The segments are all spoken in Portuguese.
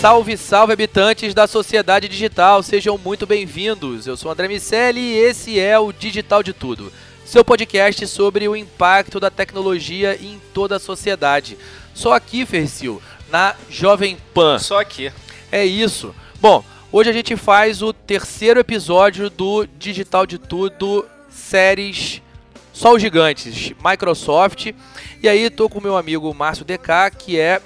Salve, salve habitantes da sociedade digital, sejam muito bem-vindos. Eu sou André Miceli e esse é o Digital de Tudo, seu podcast sobre o impacto da tecnologia em toda a sociedade. Só aqui, Fercil, na Jovem Pan. Só aqui. É isso. Bom, hoje a gente faz o terceiro episódio do Digital de Tudo séries Só os Gigantes, Microsoft. E aí tô com meu amigo Márcio DK, que é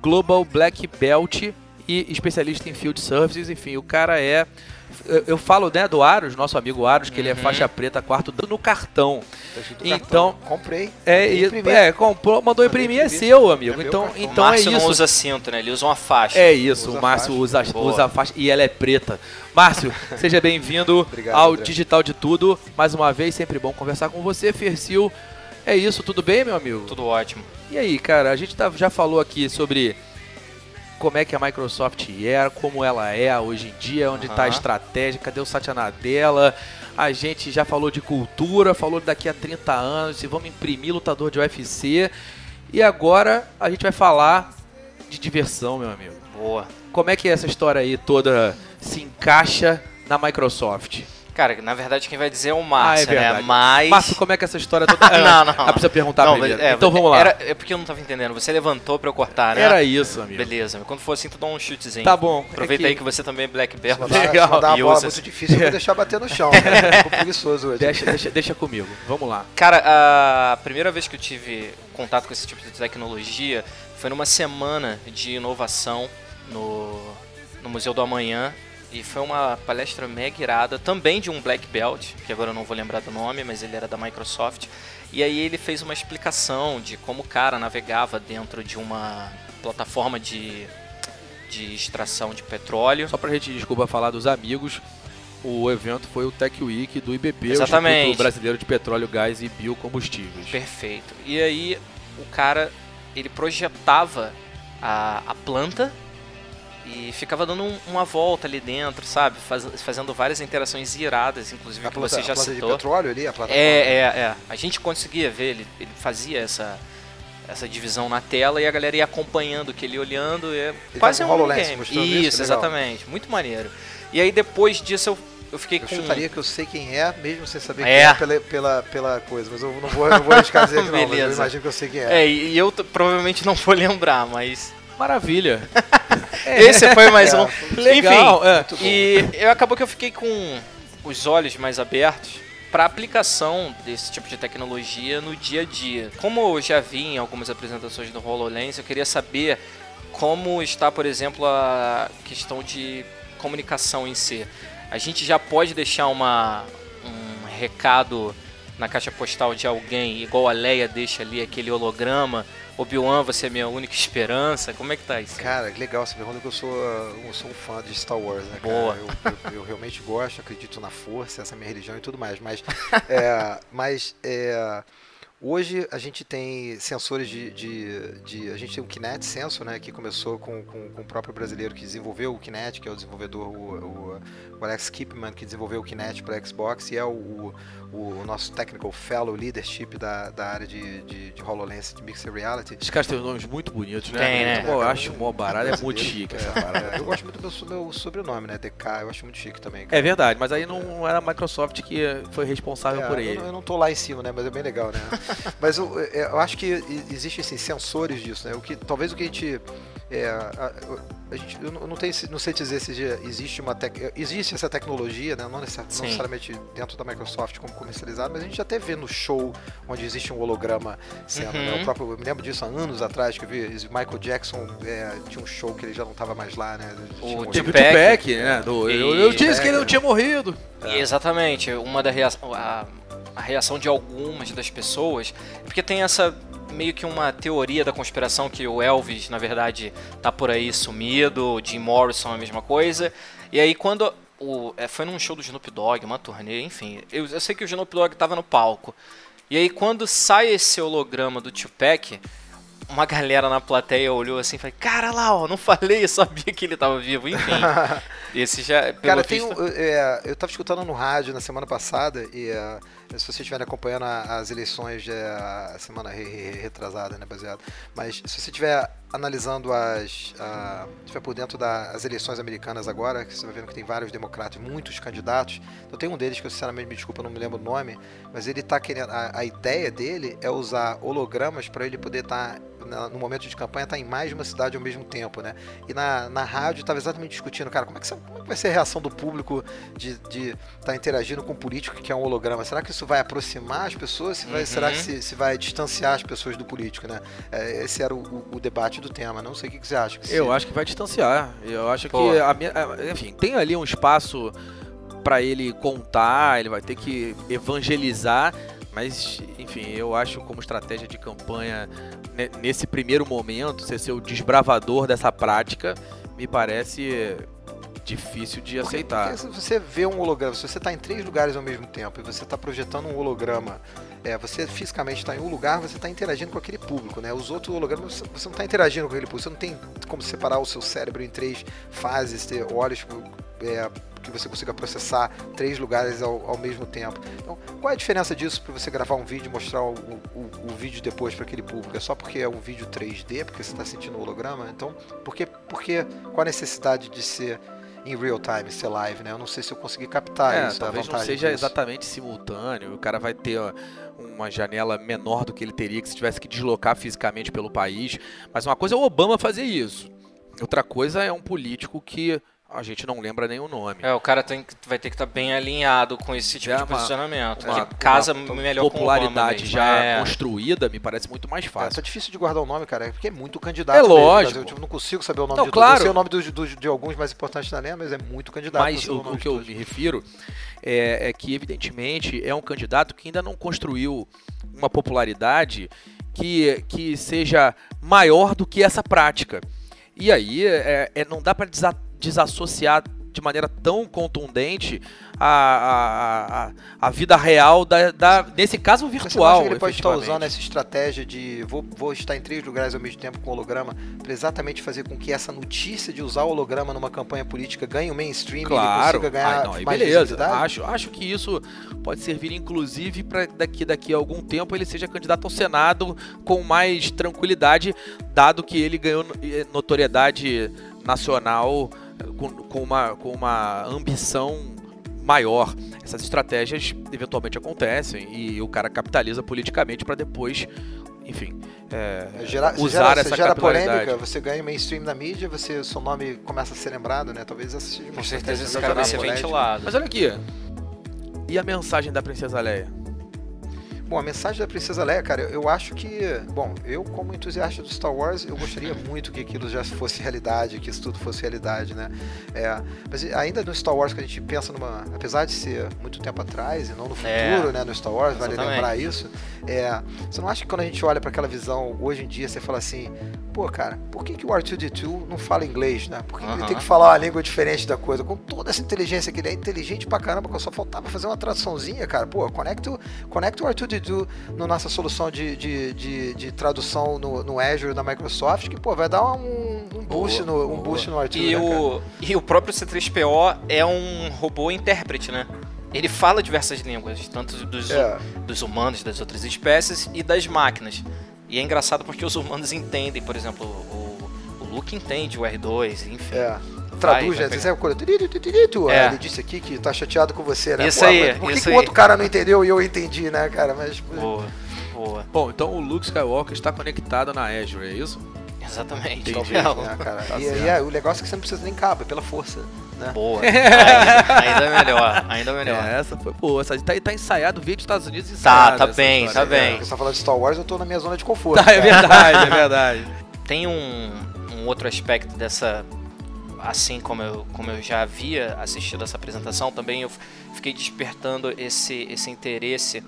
Global Black Belt e especialista em Field Services. Enfim, o cara é. Eu, eu falo né, do Aros, nosso amigo Aros, que ele é faixa preta, quarto no cartão. Então, comprei. É, e- é, comprou, mandou imprimir, é seu, amigo. meu então, cartão. O então é Márcio isso. não usa cinto, né? Ele usa uma faixa. É isso, Usa o Márcio faixa. usa, Boa. usa a faixa e ela é preta. Márcio, seja bem-vindo ao André. Digital de Tudo. Mais uma vez, sempre bom conversar com você, Fercil. É isso, tudo bem, meu amigo? Tudo ótimo. E aí, cara, a gente tá- já falou aqui sobre como é que a Microsoft era, como ela é hoje em dia, onde está a Aham. estratégia, cadê o Satya Nadella. A gente já falou de cultura, falou daqui a 30 anos, se vamos imprimir lutador de UFC. E agora a gente vai falar de diversão, meu amigo. Boa. Como é que essa história aí toda se encaixa na Microsoft? Cara, na verdade quem vai dizer é o Márcio, ah, é né? verdade. Mas. Márcio, como é que essa história toda... Não, não. Ah, precisa perguntar Não, primeiro. é, então vamos lá. Era, é porque eu não tava entendendo. Você levantou pra eu cortar, né? Era isso, amigo. Beleza. Quando for assim, tu dá um chutezinho. Tá bom. Aproveita É que- aí que você também é Black. Mandar, Legal. mandar uma E bola usa- muito difícil, eu vou deixar bater no chão. Né? Fico preguiçoso hoje. Deixa, deixa, deixa comigo. Vamos lá. Cara, a primeira vez que eu tive contato com esse tipo de tecnologia foi numa semana de inovação no, no Museu do Amanhã. E foi uma palestra mega irada, também de um Black Belt, que agora eu não vou lembrar do nome, mas ele era da Microsoft. E aí ele fez uma explicação de como o cara navegava dentro de uma plataforma de, de extração de petróleo. Só pra gente, desculpa, falar dos amigos, o evento foi o Tech Week do IBP, Exatamente. o Instituto Brasileiro de Petróleo, Gás e Biocombustíveis. Perfeito. E aí o cara ele projetava a, a planta e ficava dando um- uma volta ali dentro, sabe? Faz- fazendo várias interações iradas, inclusive A que planta, você já a planta de citou. petróleo ali, a plataforma. É, é, é. A gente conseguia ver, ele, ele fazia essa, essa divisão na tela e a galera ia acompanhando que ele olhando. É quase faz um HoloLens game. Isso, isso, legal. exatamente. Muito maneiro. E aí depois disso eu, eu fiquei Eu com. chutaria que eu sei quem é, mesmo sem saber É. quem é pela, pela, pela coisa. Mas eu não vou, não vou arriscar dizer que não, mas eu imagino que eu sei quem é. É, e eu provavelmente não vou lembrar, mas. Maravilha. Esse foi mais É, um. Legal, Enfim, é. E eu acabou que eu fiquei com os olhos mais abertos para aplicação desse tipo de tecnologia no dia a dia. Como eu já vi em algumas apresentações do HoloLens, eu queria saber como está, por exemplo, a questão de comunicação em si. A gente já pode deixar uma, um recado na caixa postal de alguém, igual a Leia deixa ali aquele holograma. Obi-Wan, você é minha única esperança. Como é que tá isso? Cara, que legal essa pergunta que eu sou, eu sou um fã de Star Wars, né, cara? Boa. Eu, eu- eu realmente gosto, acredito na força, essa é minha religião e tudo mais. Mas, é, mas é, Hoje a gente tem sensores de, de, de, A gente tem o Kinect Sensor, né? Que começou com, com, com, o próprio brasileiro que desenvolveu o Kinect, que é o desenvolvedor, o, o, o Alex Kipman, que desenvolveu o Kinect para Xbox, e é o, o, nosso Technical Fellow Leadership da, da área de, de, de HoloLens de Mixed Reality. Os caras têm nomes muito bonitos, né? Tem, né? Eu acho mó barato, é muito chique essa parada. É, eu gosto muito do meu, meu sobrenome, né? DK, eu acho muito chique também. Cara. É verdade, mas aí não era a Microsoft que foi responsável é, por ele. Eu, eu, não tô lá em cima, né? Mas é bem legal, né? mas eu, eu acho que existem assim, sensores disso, né? O que, talvez o que a gente é, a, a, gente, eu não, tenho, não sei dizer se existe uma tec, existe essa tecnologia, né? não, necessariamente dentro da Microsoft como comercializado, mas a gente até vê no show onde existe um holograma sendo. Uhum. Né? O próprio, eu me lembro disso há anos atrás que eu vi Michael Jackson é, tinha um show que ele já não estava mais lá, né? O Tupac, né? Do, eu, eu disse que ele não tinha morrido. É. Exatamente, uma da reação, a, reação de algumas das pessoas, porque tem essa meio que uma teoria da conspiração que o Elvis, na verdade, tá por aí sumido, o Jim Morrison é a mesma coisa. E aí quando o, é, foi num show do Snoop Dogg, uma turnê, enfim, eu, eu sei que o Snoop Dogg tava no palco. E aí quando sai esse holograma do Tupac, uma galera na plateia olhou assim e falou: Cara lá, ó, não falei, eu sabia que ele tava vivo. Enfim, esse já. Cara, tem um, é, eu tava escutando no rádio na semana passada e. É, se vocês estiverem acompanhando as eleições a semana retrasada, né, baseado. Mas se você estiver analisando as, estiver por dentro das eleições americanas agora, que você vai vendo que tem vários democratas, muitos candidatos. Então tem um deles que eu sinceramente me desculpa, não me lembro o nome, mas ele está querendo, a, a, ideia dele é usar hologramas para ele poder estar tá no momento de campanha está em mais de uma cidade ao mesmo tempo, né? E na, na rádio estava exatamente discutindo, cara, como é, que, como é que vai ser a reação do público de estar de tá interagindo com um político que é um holograma? Será que isso vai aproximar as pessoas? Se vai, uhum. Será que se, se, vai distanciar as pessoas do político, né? É, esse era o, o, o, debate do tema. Não sei o que, que você acha. Que eu se... acho que vai distanciar. Eu acho Pô. que, a minha, enfim, tem ali um espaço para ele contar, ele vai ter que evangelizar, mas, enfim, eu acho como estratégia de campanha, nesse primeiro momento, você ser o desbravador dessa prática, me parece difícil de porque, aceitar. Porque se você vê um holograma, se você está em três lugares ao mesmo tempo e você está projetando um holograma, é, você fisicamente está em um lugar, você está interagindo com aquele público, né? Os outros hologramas, você não está interagindo com aquele público, você não tem como separar o seu cérebro em três fases, ter olhos é, que você consiga processar três lugares ao, ao, mesmo tempo. Então, qual é a diferença disso para você gravar um vídeo e mostrar o, o, o vídeo depois para aquele público? É só porque é um vídeo 3D, porque você está sentindo o holograma? Então, por que, por que, qual a necessidade de ser em real time, ser live, né? Eu não sei se eu consegui captar é, isso. Talvez não seja exatamente simultâneo. O cara vai ter ó, uma janela menor do que ele teria que se tivesse que deslocar fisicamente pelo país. Mas uma coisa é o Obama fazer isso. Outra coisa é um político que a gente não lembra nem o nome. É, o cara tem, vai ter que estar tá bem alinhado com esse tipo já de uma, posicionamento. Uma, que casa uma melhor popularidade já é. construída, me parece muito mais fácil. É, tá difícil de guardar o nome, cara, porque é muito candidato. É lógico. Eu tipo, não consigo saber o nome não, de claro. Eu sei o nome do, do, de alguns mais importantes da linha, mas é muito candidato. Mas o, o que eu me refiro é, é que, evidentemente, é um candidato que ainda não construiu uma popularidade que, que seja maior do que essa prática. E aí é, é não dá para desassociar de maneira tão contundente a, a, a, a vida real, da, da, nesse caso virtual. Você ele pode estar usando essa estratégia de vou, vou estar em três lugares ao mesmo tempo com holograma para exatamente fazer com que essa notícia de usar o holograma numa campanha política ganhe o mainstream claro. e consiga ganhar Ai, não, mais beleza. Acho, acho que isso pode servir inclusive para daqui, daqui a algum tempo ele seja candidato ao Senado com mais tranquilidade, dado que ele ganhou notoriedade nacional com, com, uma, com uma ambição maior. Essas estratégias eventualmente acontecem e o cara capitaliza politicamente para depois, enfim, é, gera, usar gera, essa gera polêmica, você ganha mainstream na mídia, você, seu nome começa a ser lembrado, né? Talvez essa seja uma Com certeza esse cara vai ser ventilado. Mas olha aqui, e a mensagem da Princesa Leia? Bom, a mensagem da Princesa Leia, cara, eu acho que, bom, eu como entusiasta do Star Wars, eu gostaria muito que aquilo já fosse realidade, que isso tudo fosse realidade, né? É, mas ainda no Star Wars que a gente pensa numa, apesar de ser muito tempo atrás e não no é. futuro, é, né, no Star Wars, vale lembrar isso. É, você não acha que quando a gente olha para aquela visão hoje em dia, você fala assim, pô, cara, por que, que o R2D2 não fala inglês, né? Por que, que ele Aham. tem que falar uma língua diferente da coisa? Com toda essa inteligência que ele é inteligente pra caramba, que só faltava fazer uma traduçãozinha, cara. Pô, conecta, conecta o R2D2 na nossa solução de, de, de, de tradução no, no Azure da Microsoft, que, pô, vai dar um, um boost, Boa, no, um boa. boost no R2, E né, o, e o próprio C3PO é um robô intérprete, né? Ele fala diversas línguas, tanto dos, É. dos humanos, das outras espécies e das máquinas. E é engraçado porque os humanos entendem, por exemplo, o, o Luke entende o R2, enfim. É. Traduz, vai né? pegar. Você coisa. "Tiriritiritu", É. ah, Ele disse aqui que tá chateado com você, né? Isso Pô, aí, Por que, isso que o outro cara não entendeu e eu entendi, né, cara? Mas. Boa, boa. Bom, então o Luke Skywalker está conectado na Azure, é isso? Exatamente. Não, né, cara? Tá e, e é, o negócio é que você não precisa nem cabo, é pela força. Né? Boa. Ainda, ainda melhor, ainda melhor. É, essa foi boa. Essa tá, tá ensaiado, veio dos Estados Unidos Tá, ensaiado. tá essa bem, história. tá bem. Você tá falando de Star Wars, eu tô na minha zona de conforto. Tá, é verdade, é verdade. Tem um, um outro aspecto dessa. Assim como eu, como eu já havia assistido essa apresentação, também eu fiquei despertando esse, esse interesse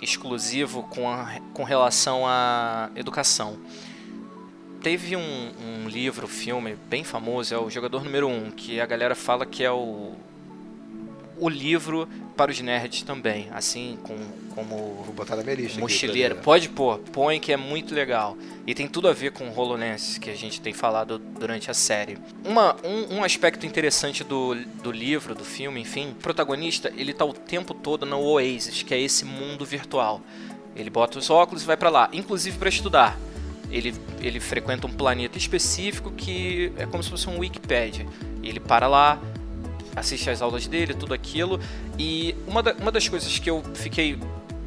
exclusivo com, a- com relação à educação. Teve um, um livro, filme bem famoso, é o Jogador Número 1, que a galera fala que é o, o livro para os nerds também, assim com, como Vou botar na minha lista. aqui Mochileiro, pode pôr, põe que é muito legal. E tem tudo a ver com o HoloLens que a gente tem falado durante a série. Uma, um, um aspecto interessante do, do livro, do filme, enfim, o protagonista, ele tá o tempo todo no Oasis, que é esse mundo virtual. Ele bota os óculos e vai pra lá, inclusive para estudar. Ele, ele frequenta um planeta específico que é como se fosse um Wikipedia. Ele para lá, assiste às aulas dele, tudo aquilo. E uma, da- uma das coisas que eu fiquei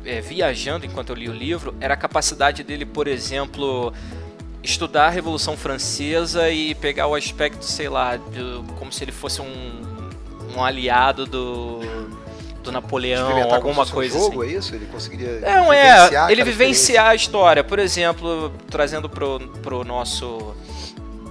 é, viajando enquanto eu li o livro era a capacidade dele, por exemplo, estudar a Revolução Francesa e pegar o aspecto, sei lá, de- como se ele fosse um, um aliado do, do Napoleão, alguma coisa um jogo, assim. é isso? Ele conseguiria. Não, é, ele vivenciar a história. Por exemplo, trazendo pro, pro nosso.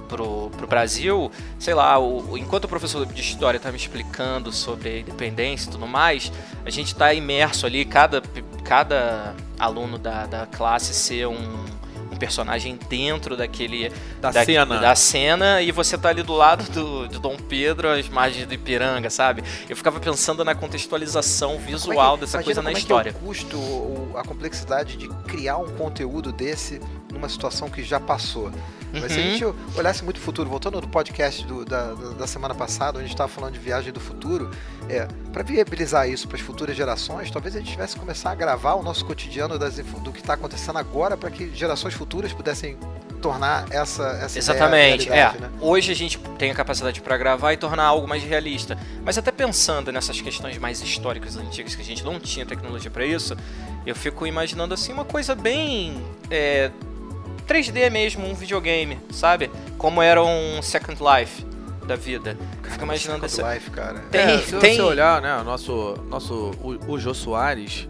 Pro, pro Brasil, sei lá, o, enquanto o professor de história tá me explicando sobre a independência e tudo mais, a gente tá imerso ali, cada, cada aluno da, da classe ser um, um personagem dentro daquele Da cena. da cena e você tá ali do lado do, de Dom Pedro, as margens do Ipiranga, sabe? Eu ficava pensando na contextualização Como é que- visual dessa coisa na como é história. Que é o custo, ou a complexidade de criar um conteúdo desse numa situação que já passou. Mas se a Uhum. gente olhasse muito o futuro, voltando no podcast do- da, da, semana passada, onde a gente estava falando de viagem do futuro, é, para viabilizar isso para as futuras gerações, talvez a gente tivesse que começar a gravar o nosso cotidiano das do que está acontecendo agora para que gerações futuras pudessem tornar essa, essa Exatamente, é. né? Hoje a gente tem a capacidade para gravar e tornar algo mais realista. Mas até pensando nessas questões mais históricas antigas que a gente não tinha tecnologia para isso, eu fico imaginando assim uma coisa bem é, 3D mesmo, um videogame, sabe? Como era um Second Life da vida. Eu fico imaginando Second essa. Life, cara. Tem- É, se tem- você olhar, né, o nosso, nosso o, o Jô Soares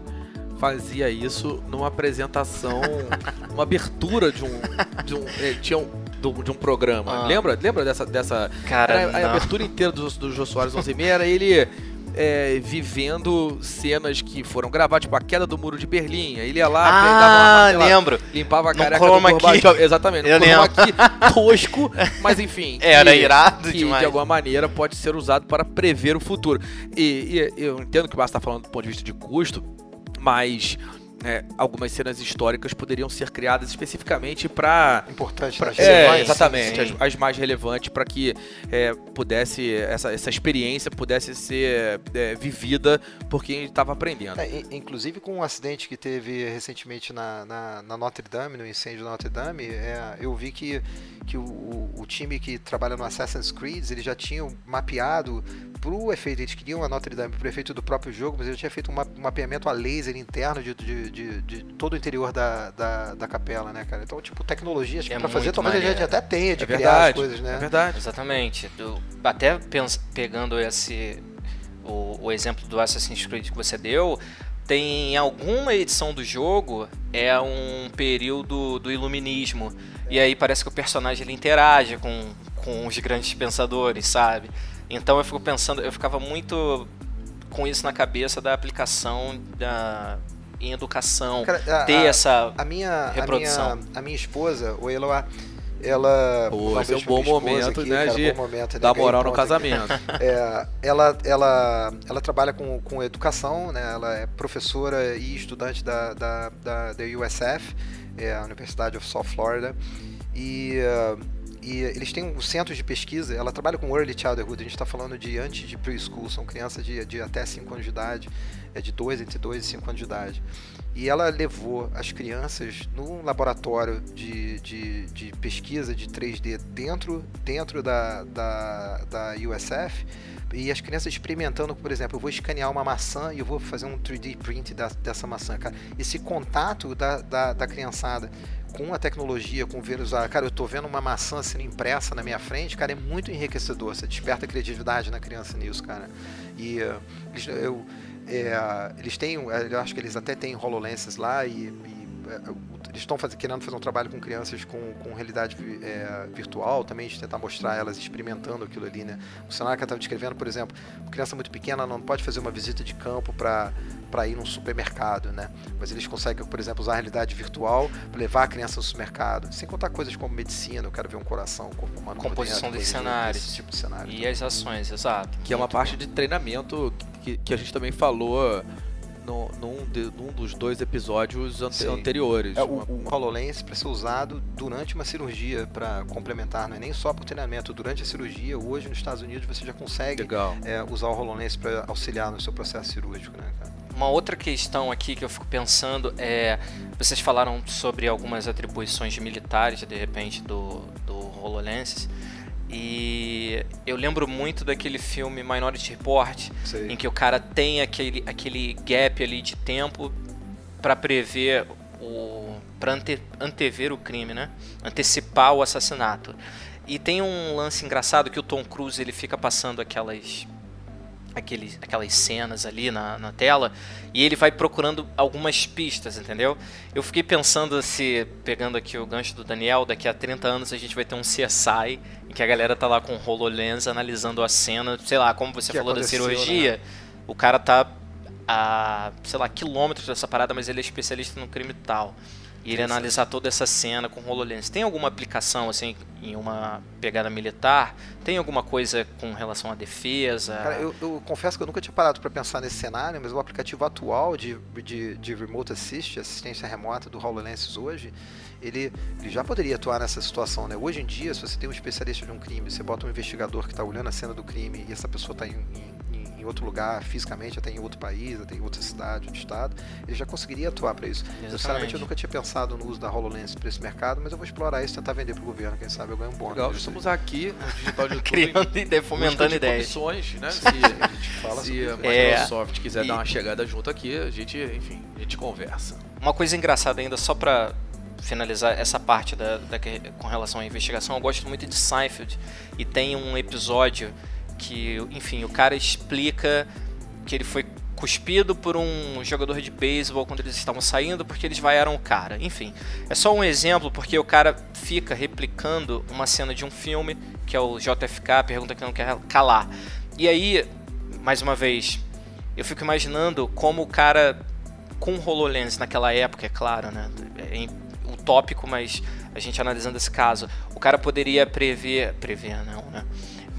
fazia isso numa apresentação, uma abertura de um, de um, eh, tinha um, do- de um programa. Ah. Lembra? Lembra dessa, dessa Cara, era a não. abertura inteira do, do Jô Soares 11 e meia era ele é, vivendo cenas que foram gravadas, tipo a queda do muro de Berlim. Ele ia lá, Ah, pegava uma, sei lá, lembro. limpava a careca do. Gorbachev. Exatamente, Eu lembro. key tosco, mas enfim. Era que- irado que demais. de alguma maneira pode ser usado para prever o futuro. E, e eu entendo que o Basta está falando do ponto de vista de custo, mas é, algumas cenas históricas poderiam ser criadas especificamente para Importante, Pra- né? é, Relevante, exatamente, sim. As, as mais relevantes para que é, pudesse essa, essa experiência pudesse ser é, vivida por quem estava aprendendo. É, in- inclusive com um acidente que teve recentemente na, na, na Notre Dame, no incêndio da Notre Dame, é, eu vi que, que o, o, o time que trabalha no Assassin's Creed, eles já tinham mapeado pro efeito, eles queriam a Notre Dame pro efeito do próprio jogo, mas eles tinham feito um ma- mapeamento a laser interno de, de, de, de todo o interior da, da, da capela, né, cara? Então, tipo, tecnologias que É pra fazer talvez a gente até tenha de É criar verdade, as coisas, né? é verdade. Exatamente. Eu- até pens- pegando esse o, o exemplo do Assassin's Creed que você deu, tem alguma edição do jogo é um período do iluminismo e aí parece que o personagem ele interage com, com os grandes pensadores, sabe? Então eu fico pensando, eu ficava muito com isso na cabeça da aplicação da em educação, Cara, a- ter a- essa A minha, a Reprodução. minha, a minha esposa, o Eloá, ela. Pô, esse é um bom momento, aqui, né, cara, de bom momento, dar né, moral no casamento. É, ela, ela, ela trabalha com, com educação, né? ela é professora e estudante da, da, da, da USF, é a Universidade of South Florida, e, uh, e eles têm um centro de pesquisa, ela trabalha com Early Childhood, a gente está falando de antes de preschool, são crianças de, de até 5 anos de idade, é de 2, entre 2 e 5 anos de idade. E ela levou as crianças num laboratório de, de, de pesquisa de 3D dentro, dentro da, da, da USF e as crianças experimentando, por exemplo, eu vou escanear uma maçã e eu vou fazer um 3D print da, dessa maçã, cara. Esse contato da, da, da criançada com a tecnologia, com ver usar, cara, eu tô vendo uma maçã sendo impressa na minha frente, cara, é muito enriquecedor. Você desperta a criatividade na criança nisso, cara. E uh, eu é, eles têm, eu acho que eles até têm HoloLenses lá e, e eles estão faz, querendo fazer um trabalho com crianças com, com realidade é, virtual também, de tentar mostrar elas experimentando aquilo ali, né? O cenário que eu estava descrevendo, por exemplo, uma criança muito pequena não pode fazer uma visita de campo para para ir num supermercado, né? Mas eles conseguem, por exemplo, usar a realidade virtual para levar a criança no supermercado. Sem contar coisas como medicina, eu quero ver um coração, corpo humano. Composição dos cenários. Esse tipo de cenário. E também. as ações, exato. Que é uma parte bom. de treinamento que, que a gente também falou no, num, de- num dos dois episódios ante- Sim. anteriores. É, Uma- o, o HoloLens para ser usado durante uma cirurgia para complementar, não é nem só para o treinamento. Durante a cirurgia, hoje nos Estados Unidos você já consegue Legal. é, usar o HoloLens para auxiliar no seu processo cirúrgico, né, cara? Uma outra questão aqui que eu fico pensando é. Vocês falaram sobre algumas atribuições militares, de repente, do, do HoloLens. E eu lembro muito daquele filme Minority Report, Sei. em que o cara tem aquele, aquele gap ali de tempo para prever o. para ante, antever o crime, né? Antecipar o assassinato. E tem um lance engraçado que o Tom Cruise ele fica passando aquelas aqueles, aquelas cenas ali na, na tela e ele vai procurando algumas pistas, entendeu? Eu fiquei pensando se, pegando aqui o gancho do Daniel, daqui a 30 anos a gente vai ter um CSI em que a galera tá lá com o HoloLens analisando a cena, sei lá, como você Que falou da aconteceu, né? cirurgia, o cara tá a, sei lá, quilômetros dessa parada, mas ele é especialista no crime tal. E ele analisar toda essa cena com HoloLens. Tem alguma aplicação, assim, em uma pegada militar? Tem alguma coisa com relação à defesa? Cara, eu, eu confesso que eu nunca tinha parado para pensar nesse cenário, mas o aplicativo atual de, de, de Remote Assist, assistência remota do HoloLens hoje, ele, ele já poderia atuar nessa situação, né? Hoje em dia, se você tem um especialista de um crime, você bota um investigador que está olhando a cena do crime e essa pessoa está em, em, em outro lugar, fisicamente, até em outro país, até em outra cidade, outro estado, ele já conseguiria atuar para isso. Eu, Sinceramente, eu nunca tinha pensado no uso da HoloLens para esse mercado, mas eu vou explorar isso e tentar vender para o governo, quem sabe eu ganho um bônus. Legal, estamos aqui no Digital de Tudo. Criando ideia, busca fomentando de ideias. né? Se, A gente fala se a isso. É. Microsoft quiser E- dar uma chegada junto aqui, a gente, enfim, a gente conversa. Uma coisa engraçada ainda, só pra finalizar essa parte da, da com relação à investigação, eu gosto muito de Seinfeld e tem um episódio que, enfim, o cara explica que ele foi cuspido por um jogador de beisebol quando eles estavam saindo porque eles vaiaram o cara. Enfim, é só um exemplo porque o cara fica replicando uma cena de um filme que é o JFK, pergunta que não quer calar. E aí, mais uma vez, eu fico imaginando como o cara com HoloLens naquela época, é claro, né? É utópico, mas a gente analisando esse caso, o cara poderia prever, prever não, né?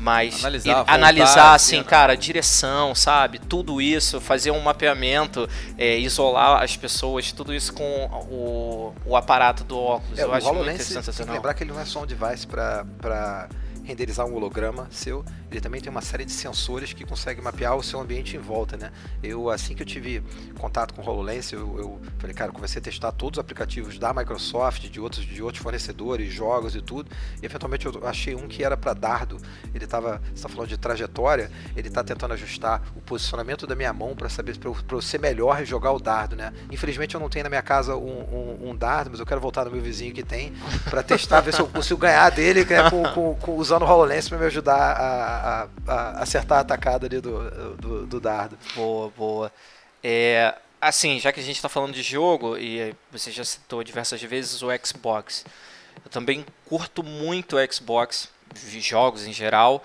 Mas Analisar, voltar analisar assim, cena. cara, direção, sabe? Tudo isso, fazer um mapeamento, é, isolar as pessoas, tudo isso com o, o aparato do óculos. É, Eu o acho muito HoloLens, tem que sensacional. lembrar que ele não é só um device para renderizar um holograma seu, ele também tem uma série de sensores que conseguem mapear o seu ambiente em volta, né? Eu, assim que eu tive contato com o HoloLens, eu, eu falei, cara, eu comecei a testar todos os aplicativos da Microsoft, de outros, de outros fornecedores, jogos e tudo, e eventualmente eu achei um que era para dardo, ele estava, você tá falando de trajetória, ele está tentando ajustar o posicionamento da minha mão para saber, para eu, eu ser melhor e jogar o dardo, né? Infelizmente eu não tenho na minha casa um, um, um dardo, mas eu quero voltar no meu vizinho que tem, para testar, ver se eu consigo ganhar dele né, com, com, com- usando o HoloLens para me ajudar a, a- a acertar a atacada ali do, do, do dardo. Boa, boa. É, assim, já que a gente está falando de jogo, e você já citou diversas vezes o Xbox. Eu também curto muito o Xbox, jogos em geral.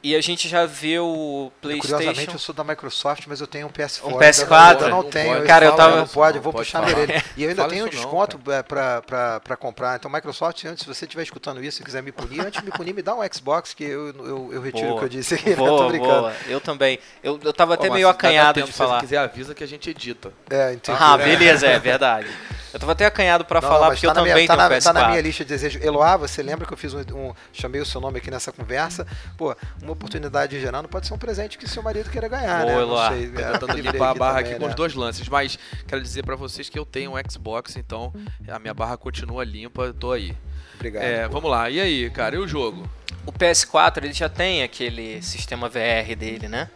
E a gente já vê o Curiosamente, eu PlayStation. sou da Microsoft, mas eu tenho um PS4. Um PS4? Eu não Não tenho. pode. Cara, eu falo, tava- Não pode, eu vou pode puxar falar. nele. E eu ainda Fala tenho não, desconto é, pra, pra, pra comprar. Então, Microsoft, antes, se você estiver escutando isso e quiser me punir, antes de me punir, me dá um Xbox que eu, eu, eu retiro o Boa. que eu disse aqui. Boa, eu tô brincando. boa. Eu também. Eu, eu tava até Ó, meio acanhado tempo, de Se falar. você quiser, avisa que a gente edita. É, entendi. Ah, beleza, é verdade. Eu tava até acanhado pra Não, falar mas porque tá eu na também minha, tá, tenho na, PS4. tá na minha lista de desejos. Eloá, você lembra que eu fiz um, um- Chamei o seu nome aqui nessa conversa? Pô, uma oportunidade gerando pode ser um presente que seu marido queira ganhar, Boa, né? Eloá. Não sei. Tô tentando livrei limpar a barra também, aqui com né? os dois lances, mas quero dizer pra vocês que eu tenho um Xbox, então a minha barra continua limpa, tô aí. Obrigado. É, vamos lá, e aí, cara, e o jogo? O PS4 ele já tem aquele sistema VR dele, né?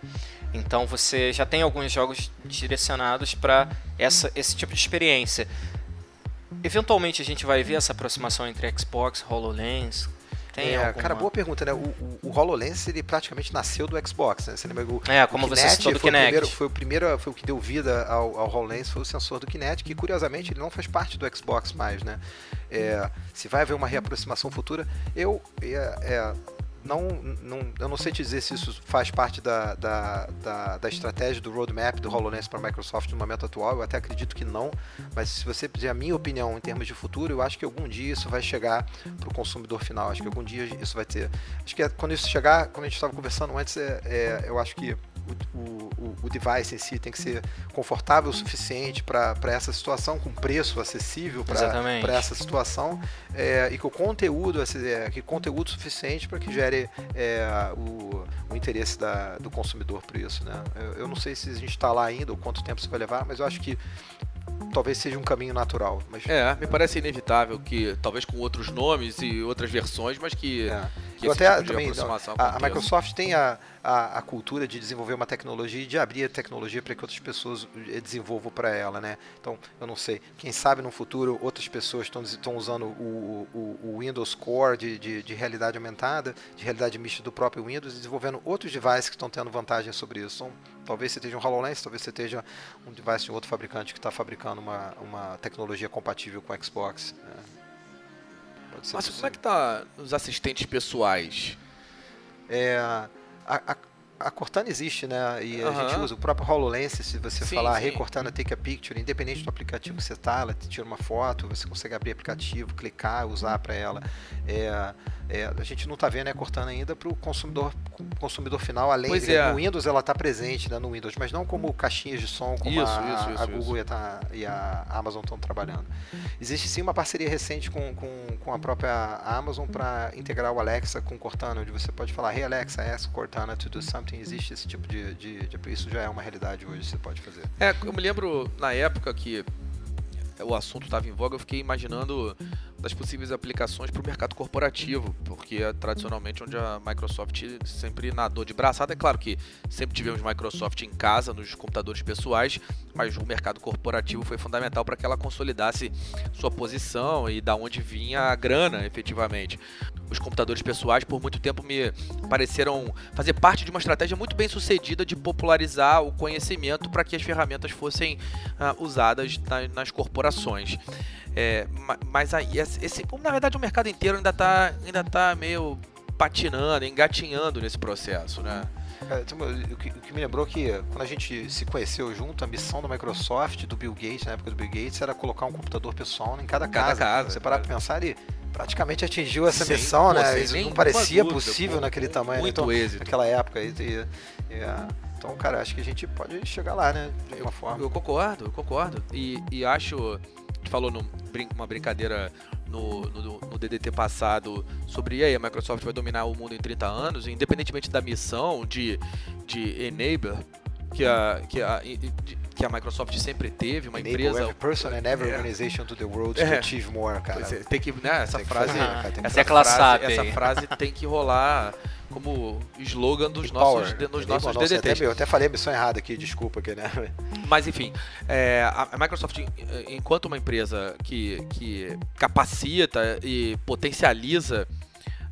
Então você já tem alguns jogos direcionados para essa esse tipo de experiência. Eventualmente a gente vai ver essa aproximação entre Xbox, HoloLens. Tem É, alguma... cara, boa pergunta, né? O, o, o HoloLens, ele praticamente nasceu do Xbox, né? Você lembra que o, É, como o você Kinect citou do foi o Kinect. primeiro, foi o primeiro, foi o que deu vida ao, ao HoloLens, foi o sensor do Kinect, que curiosamente ele não faz parte do Xbox mais, né? É, se vai haver uma reaproximação futura, eu é, é, não, não, eu não sei te dizer se isso faz parte da, da, da, da estratégia do roadmap do HoloLens para a Microsoft no momento atual, eu até acredito que não, mas se você pedir a minha opinião em termos de futuro, eu acho que algum dia isso vai chegar para o consumidor final, acho que algum dia isso vai ter. Acho que é- quando isso chegar, como a gente estava conversando antes, é, é, eu acho que o, o, o device em si tem que ser confortável o suficiente para essa situação, com preço acessível para essa situação, é, e que o conteúdo, é, que conteúdo suficiente para que gere é, o, o interesse da- do consumidor por isso. Né? Eu, eu não sei se a gente está lá ainda, ou quanto tempo isso vai levar, mas eu acho que talvez seja um caminho natural. Mas, É, me parece inevitável que, talvez com outros nomes e outras versões, mas que, é. Que Eu até tipo também, aproximação a, a aconteça. Microsoft tem a, a, a cultura de desenvolver uma tecnologia e de abrir a tecnologia para que outras pessoas eh, desenvolvam para ela, né? Então, eu não sei, quem sabe no futuro outras pessoas estão usando o, o, o Windows Core de, de, de realidade aumentada, de realidade mista do próprio Windows, desenvolvendo outros devices que estão tendo vantagem sobre isso. Então, talvez você esteja um HoloLens, talvez você esteja um device de um outro fabricante que está fabricando uma, uma tecnologia compatível com o Xbox. né? Pode ser Mas possível. como é que tá os assistentes pessoais? É, a, a, a Cortana existe, né? E a Aham. gente usa o próprio HoloLens, se você Sim, falar sim. Hey Cortana Take a Picture, independente do aplicativo que você tá, ela te tira uma foto, você consegue abrir aplicativo, clicar, usar para ela. É, é, a gente não tá vendo a Cortana ainda para o consumidor, consumidor final, além Pois de é. no Windows ela tá presente né, no Windows, mas não como caixinhas de som como Isso, a, isso, isso, a Google. E, a, e a Amazon estão trabalhando. Existe sim uma parceria recente com, com, com a própria Amazon para integrar o Alexa com Cortana, onde você pode falar, hey Alexa, ask Cortana to do something. Existe esse tipo de, de, de- Isso já é uma realidade hoje, você pode fazer. É, eu me lembro na época que o assunto estava em voga, eu fiquei imaginando das possíveis aplicações para o mercado corporativo, porque é tradicionalmente onde a Microsoft sempre nadou de braçada. É claro que sempre tivemos Microsoft em casa, nos computadores pessoais, mas o mercado corporativo foi fundamental para que ela consolidasse sua posição e da onde vinha a grana, efetivamente. Os computadores pessoais, por muito tempo, me pareceram fazer parte de uma estratégia muito bem sucedida de popularizar o conhecimento para que as ferramentas fossem ah, usadas na- nas corporações. É, ma- mas aí, esse, na verdade, o mercado inteiro ainda está ainda tá meio patinando, engatinhando nesse processo, né? É, o, que, me lembrou que quando a gente se conheceu junto, a missão da Microsoft, do Bill Gates, na época do Bill Gates, era colocar um computador pessoal em cada Em cada casa. casa, você parar para pensar, ele praticamente atingiu essa Sem- missão, pô, né? Isso não parecia dúvida, possível pô, naquele tamanho. né? muito então, êxito. Naquela época. E, e- e, então, cara, acho que a gente pode chegar lá, né? De alguma forma. Eu concordo, eu concordo. E, e acho. Gente falou num, brin- uma brincadeira no, no, no DDT passado sobre e aí, a Microsoft vai dominar o mundo em 30 anos, independentemente da missão de, de enabler que a, que, a, de- que a Microsoft sempre teve, uma Enable empresa. every person and every É. organization to the world É. to achieve more, cara. É, tem que, né, essa Tem que frase. fazer, cara, tem que Essa é aquela frase, SAP essa aí. frase tem que rolar como slogan dos nossos, de- nos Enable, nossos nossa, DDTs. até, eu até falei a missão errada aqui, desculpa aqui, né? Mas enfim, é, a Microsoft, enquanto uma empresa que, que capacita e potencializa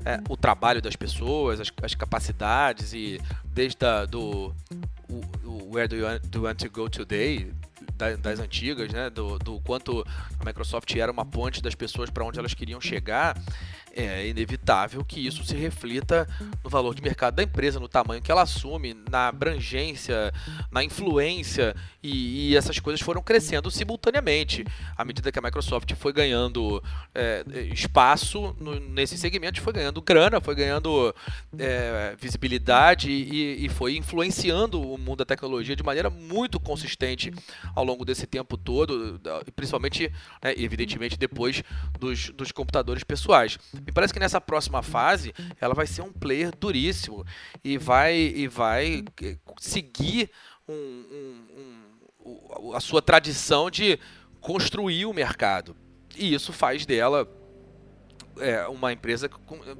é, o trabalho das pessoas, as, as capacidades e desde a, do o, o Where do you, do you want to go today da- das antigas, né, do, do quanto a Microsoft era uma ponte das pessoas para onde elas queriam chegar, é inevitável que isso se reflita no valor de mercado da empresa, no tamanho que ela assume, na abrangência, na influência, e, e essas coisas foram crescendo simultaneamente. À medida que a Microsoft foi ganhando é, espaço no, nesse segmento, foi ganhando grana, foi ganhando é, visibilidade e, e foi influenciando o mundo da tecnologia de maneira muito consistente ao longo desse tempo todo, principalmente, né, evidentemente, depois dos, dos computadores pessoais. Me parece que nessa próxima fase ela vai ser um player duríssimo e vai, e vai eh, seguir um, um, um, a sua tradição de construir o mercado. E isso faz dela é uma empresa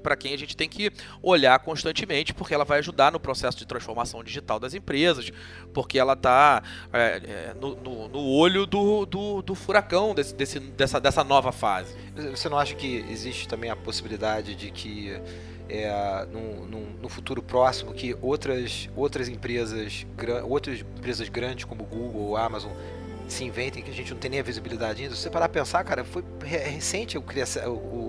para quem a gente tem que olhar constantemente, porque ela vai ajudar no processo de transformação digital das empresas, porque ela está é, é, no, no, no, olho do, do, do furacão desse, desse, dessa, dessa nova fase. Você não acha que existe também a possibilidade de que é, no, no, no, futuro próximo que outras, outras empresas outras empresas grandes como Google ou Amazon se inventem que a gente não tem nem a visibilidade ainda. Se você parar pensar, cara, foi recente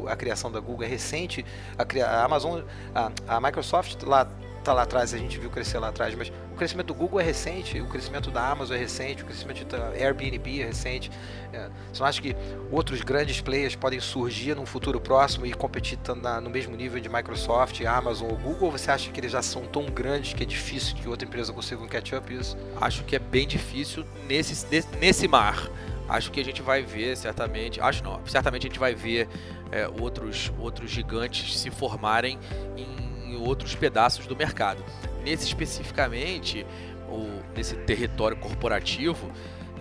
a criação da Google, é recente a, a Amazon, a, a Microsoft lá tá lá atrás, a gente viu crescer lá atrás, mas o crescimento do Google é recente, o crescimento da Amazon é recente, o crescimento da Airbnb é recente. É, você não acha que outros grandes players podem surgir num futuro próximo e competir no mesmo nível de Microsoft, Amazon ou Google? Ou você acha que eles já são tão grandes que é difícil que outra empresa consiga um catch-up isso? Acho que é bem difícil nesse, nesse mar. Acho que a gente vai ver, certamente, acho não, certamente a gente vai ver é, outros, outros gigantes se formarem em outros pedaços do mercado. Nesse especificamente, ou nesse território corporativo,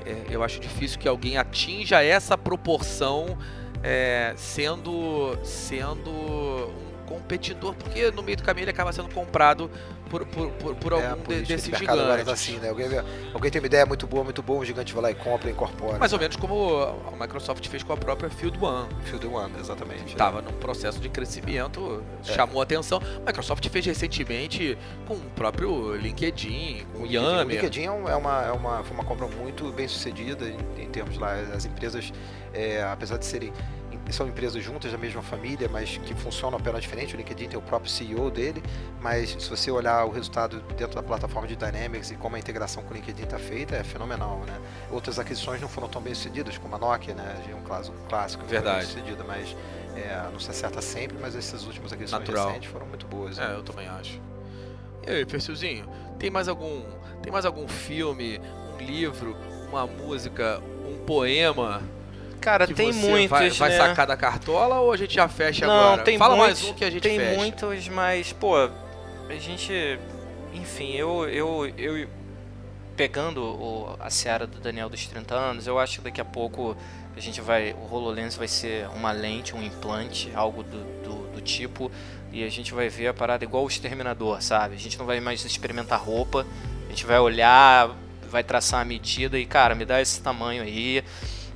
é, eu acho difícil que alguém atinja essa proporção é, sendo, sendo um competidor, porque no meio do caminho ele acaba sendo comprado por, por, por, por é, algum de, desses gigantes. Tá assim, né? alguém, alguém tem uma ideia muito boa, muito boa, um gigante vai lá e compra e incorpora. Mais né? ou menos como a Microsoft fez com a própria Field One. Field One, exatamente. Estava é. num processo de crescimento, é. chamou atenção. A Microsoft fez recentemente com o próprio LinkedIn, com o Yammer. O LinkedIn é uma, é uma, foi uma compra muito bem sucedida em, em termos lá, as empresas, é, apesar de serem são empresas juntas da mesma família, mas que funcionam apenas diferente. O LinkedIn tem o próprio CEO dele, mas se você olhar o resultado dentro da plataforma de Dynamics e como a integração com o LinkedIn está feita, é fenomenal, né? Outras aquisições não foram tão bem sucedidas, como a Nokia, né? É um caso clássico, Verdade. bem sucedida, mas é, não se acerta sempre, mas essas últimas aquisições Natural. recentes foram muito boas. Né? É, eu também acho. E aí, Persilzinho, tem mais algum, tem mais algum filme, um livro, uma música, um poema Cara, tem muitos, vai, vai né? sacar da cartola ou a gente já fecha Não, agora? Tem Fala muitos, mais um que a gente tem fecha. Tem muitos, mas, pô, a gente... Enfim, eu... eu, eu pegando o, a seara do Daniel dos 30 anos, eu acho que daqui a pouco a gente vai... O HoloLens vai ser uma lente, um implante, algo do, do, do tipo... E a gente vai ver a parada igual o Exterminador, sabe? A gente não vai mais experimentar roupa, a gente vai olhar, vai traçar a medida e, cara, me dá esse tamanho aí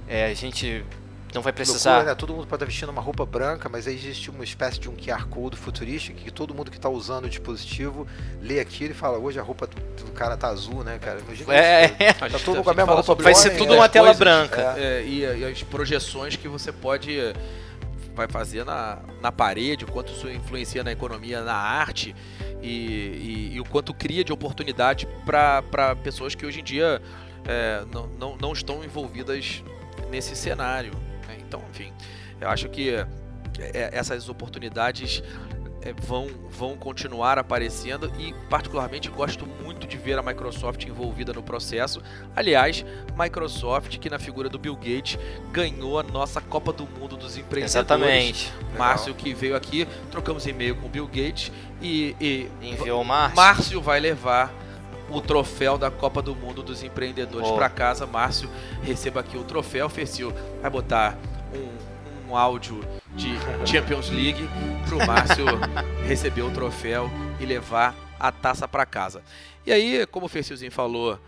é, a gente não vai precisar. Loucura, né? Todo mundo pode estar vestindo uma roupa branca, mas aí existe uma espécie de um QR Code futurístico que todo mundo que está usando o dispositivo lê aquilo e fala: hoje a roupa do, do cara tá azul, né, cara? Imagina é, isso, é. Tá todo com a mesma roupa Vai ser tudo uma tela coisas, branca. É. É, e, e, as projeções que você pode. Vai fazer na, na parede, o quanto isso influencia na economia, na arte e, e, e o quanto cria de oportunidade para pessoas que hoje em dia é, não, não, não estão envolvidas nesse cenário. Né? Então, enfim, eu acho que é, essas oportunidades é, vão, vão continuar aparecendo e, particularmente, gosto muito de ver a Microsoft envolvida no processo. Aliás, Microsoft, que na figura do Bill Gates ganhou a nossa Copa do Mundo dos Empreendedores. Exatamente. Márcio, Legal. que veio aqui, trocamos e-mail com o Bill Gates e. e Enviou o Márcio. Márcio vai levar o troféu da Copa do Mundo dos Empreendedores para casa. Márcio, receba aqui o troféu. Fercil vai botar um, um áudio de Champions League para o Márcio receber o troféu e levar a taça para casa. E aí, como o Fercilzinho falou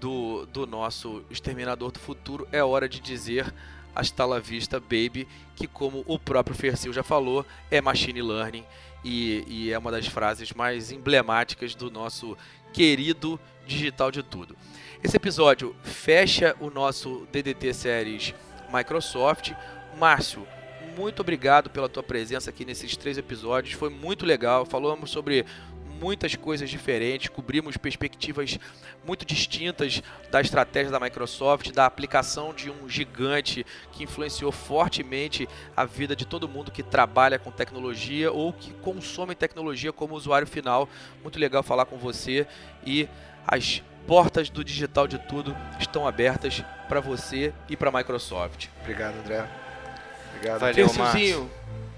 do, do nosso Exterminador do Futuro, é hora de dizer hasta la vista, baby, que como o próprio Fercil já falou, é machine learning e, e, é uma das frases mais emblemáticas do nosso querido digital de tudo. Esse episódio fecha o nosso DDT Séries Microsoft. Márcio, muito obrigado pela tua presença aqui nesses três episódios. Foi muito legal. Falamos sobre muitas coisas diferentes, cobrimos perspectivas muito distintas da estratégia da Microsoft, da aplicação de um gigante que influenciou fortemente a vida de todo mundo que trabalha com tecnologia ou que consome tecnologia como usuário final. Muito legal falar com você e as portas do digital de tudo estão abertas para você e para a Microsoft. Obrigado, André. Obrigado. Valeu, Terciozinho,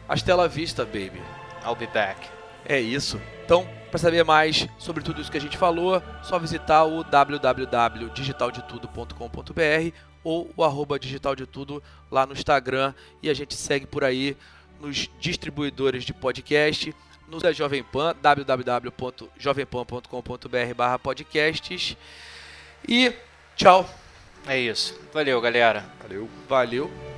hasta la vista, baby. I'll be back. É isso. Então, para saber mais sobre tudo isso que a gente falou, só visitar o www.digitaldetudo.com.br ou o arroba digitaldetudo lá no Instagram e a gente segue por aí nos distribuidores de podcast, no da Jovem Pan, www.jovempan.com.br barra podcasts e tchau, É isso. Valeu, galera. Valeu. valeu.